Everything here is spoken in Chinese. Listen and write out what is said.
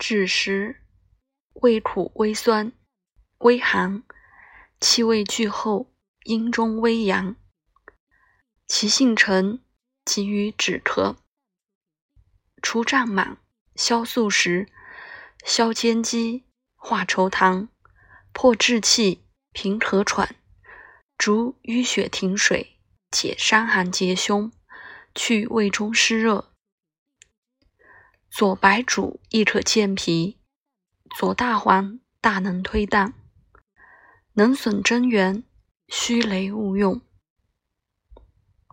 枳实，味苦微酸，微寒，气味俱后，阴中微阳。其性沉，急于止咳。除胀满，消宿食，消坚积，化稠痰，破滞气，平咳喘，逐淤血停水，解伤寒结胸，去胃中湿热。左白术亦可健脾，左大黄大能推荡，能损真元，虚雷勿用。